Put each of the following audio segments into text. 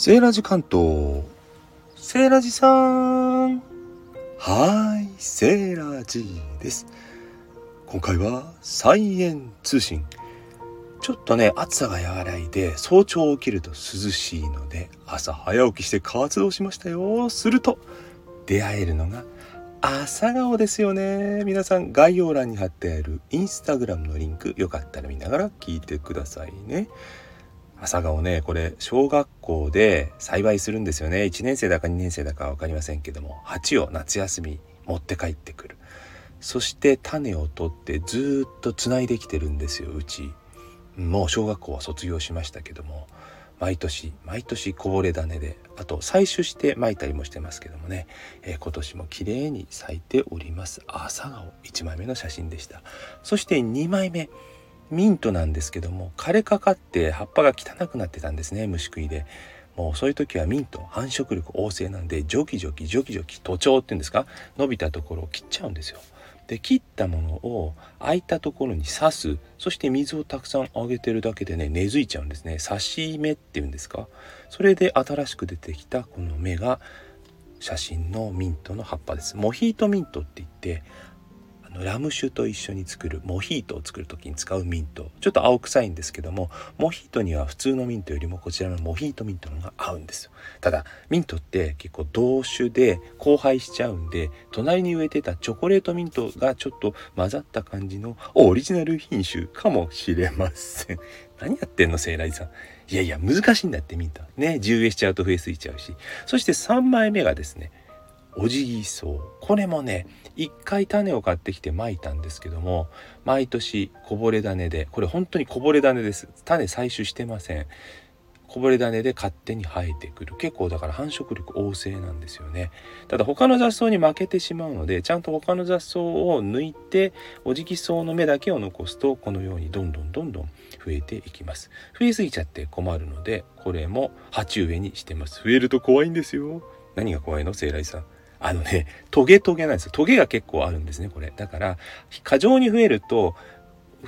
セーラジ関東。セーラジさん。はい、セーラジです。今回は菜園通信。ちょっとね、暑さが和らいで、早朝起きると涼しいので、朝早起きして活動しましたよ。すると、出会えるのが朝顔ですよね。皆さん概要欄に貼ってあるインスタグラムのリンクよかったら見ながら聞いてくださいね。朝顔ねこれ小学校で栽培するんですよね1年生だか2年生だか分かりませんけども鉢を夏休み持って帰ってくるそして種を取ってずっとつないできてるんですようちもう小学校は卒業しましたけども毎年毎年こぼれ種であと採取して巻いたりもしてますけどもね、えー、今年も綺麗に咲いております。朝顔1枚目の写真でした。そして2枚目ミントなんですけども枯れかかって葉っぱが汚くなってたんですね虫食いで。もうそういう時はミント繁殖力旺盛なんでジョキジョキジョキジョキ徒長っていうんですか？伸びたところを切っちゃうんですよ。で切ったものを空いたところに刺す。そして水をたくさんあげてるだけでね根付いちゃうんですね。刺し芽っていうんですか？それで新しく出てきたこの芽が写真のミントの葉っぱです。モヒートミントって言ってラム酒と一緒に作るモヒートを作る時に使うミントちょっと青臭いんですけどもモヒートには普通のミントよりもこちらのモヒートミントの方が合うんですよ。ただミントって結構同種で交配しちゃうんで隣に植えてたチョコレートミントがちょっと混ざった感じのオリジナル品種かもしれません。何やってんのセイライさん。いやいや難しいんだってミント。ね重植しちゃうと増えすぎちゃうし。そして3枚目がですねオジギソウこれもね一回種を買ってきてまいたんですけども毎年こぼれ種でこれ本当にこぼれ種です。種採取してません。こぼれ種で勝手に生えてくる。結構だから繁殖力旺盛なんですよね。ただ他の雑草に負けてしまうのでちゃんと他の雑草を抜いてオジギソウの芽だけを残すとこのようにどんどんどんどん増えていきます。増えすぎちゃって困るのでこれも鉢植えにしてます。増えると怖いんですよ。何が怖いの？生来さん。あのね、トゲトゲなんですよ。トゲが結構あるんですね、これ。だから、過剰に増えると、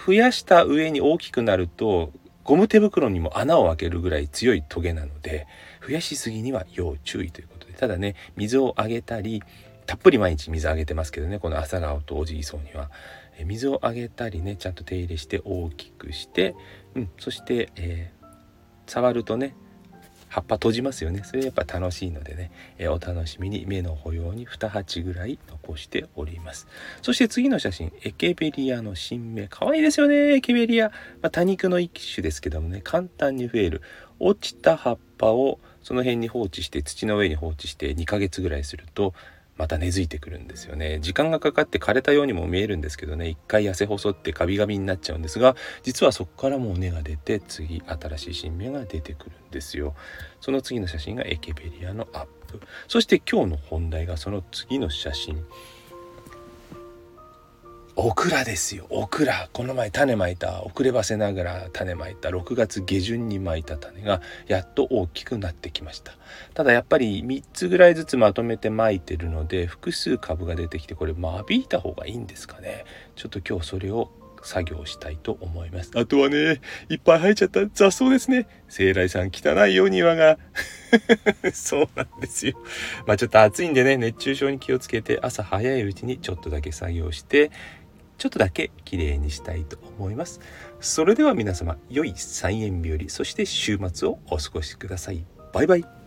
増やした上に大きくなると、ゴム手袋にも穴を開けるぐらい強いトゲなので、増やしすぎには要注意ということで、ただね、水をあげたり、たっぷり毎日水あげてますけどね、この朝顔とおじいそうには。え水をあげたりね、ちゃんと手入れして大きくして、うん、そして、えー、触るとね、葉っぱ閉じますよね。それやっぱ楽しいのでね、えお楽しみに目の保養に2鉢ぐらい残しております。そして次の写真エケベリアの新芽。可愛いですよねエケベリア、まあ、多肉の一種ですけどもね。簡単に増える。落ちた葉っぱをその辺に放置して土の上に放置して2ヶ月ぐらいするとまた根付いてくるんですよね。時間がかかって枯れたようにも見えるんですけどね。一回痩せ細ってカビガビになっちゃうんですが実はそこからもう根が出て次新しい新芽が出てくるんですよ。その次の写真がエケベリアのアップ。そして今日の本題がその次の写真。オクラですよ。オクラ。この前種まいた。遅ればせながら種まいた。6月下旬にまいた種がやっと大きくなってきました。ただやっぱり3つぐらいずつまとめてまいてるので複数株が出てきてこれ間引いた方がいいんですかね。ちょっと今日それを作業したいと思います。あとはねいっぱい生えちゃった。雑草ですね。生来さん汚いよ庭が。そうなんですよ。まあちょっと暑いんでね熱中症に気をつけて朝早いうちにちょっとだけ作業してちょっとだけ綺麗にしたいと思います。それでは皆様、良い菜園日和、そして週末をお過ごしください。バイバイ。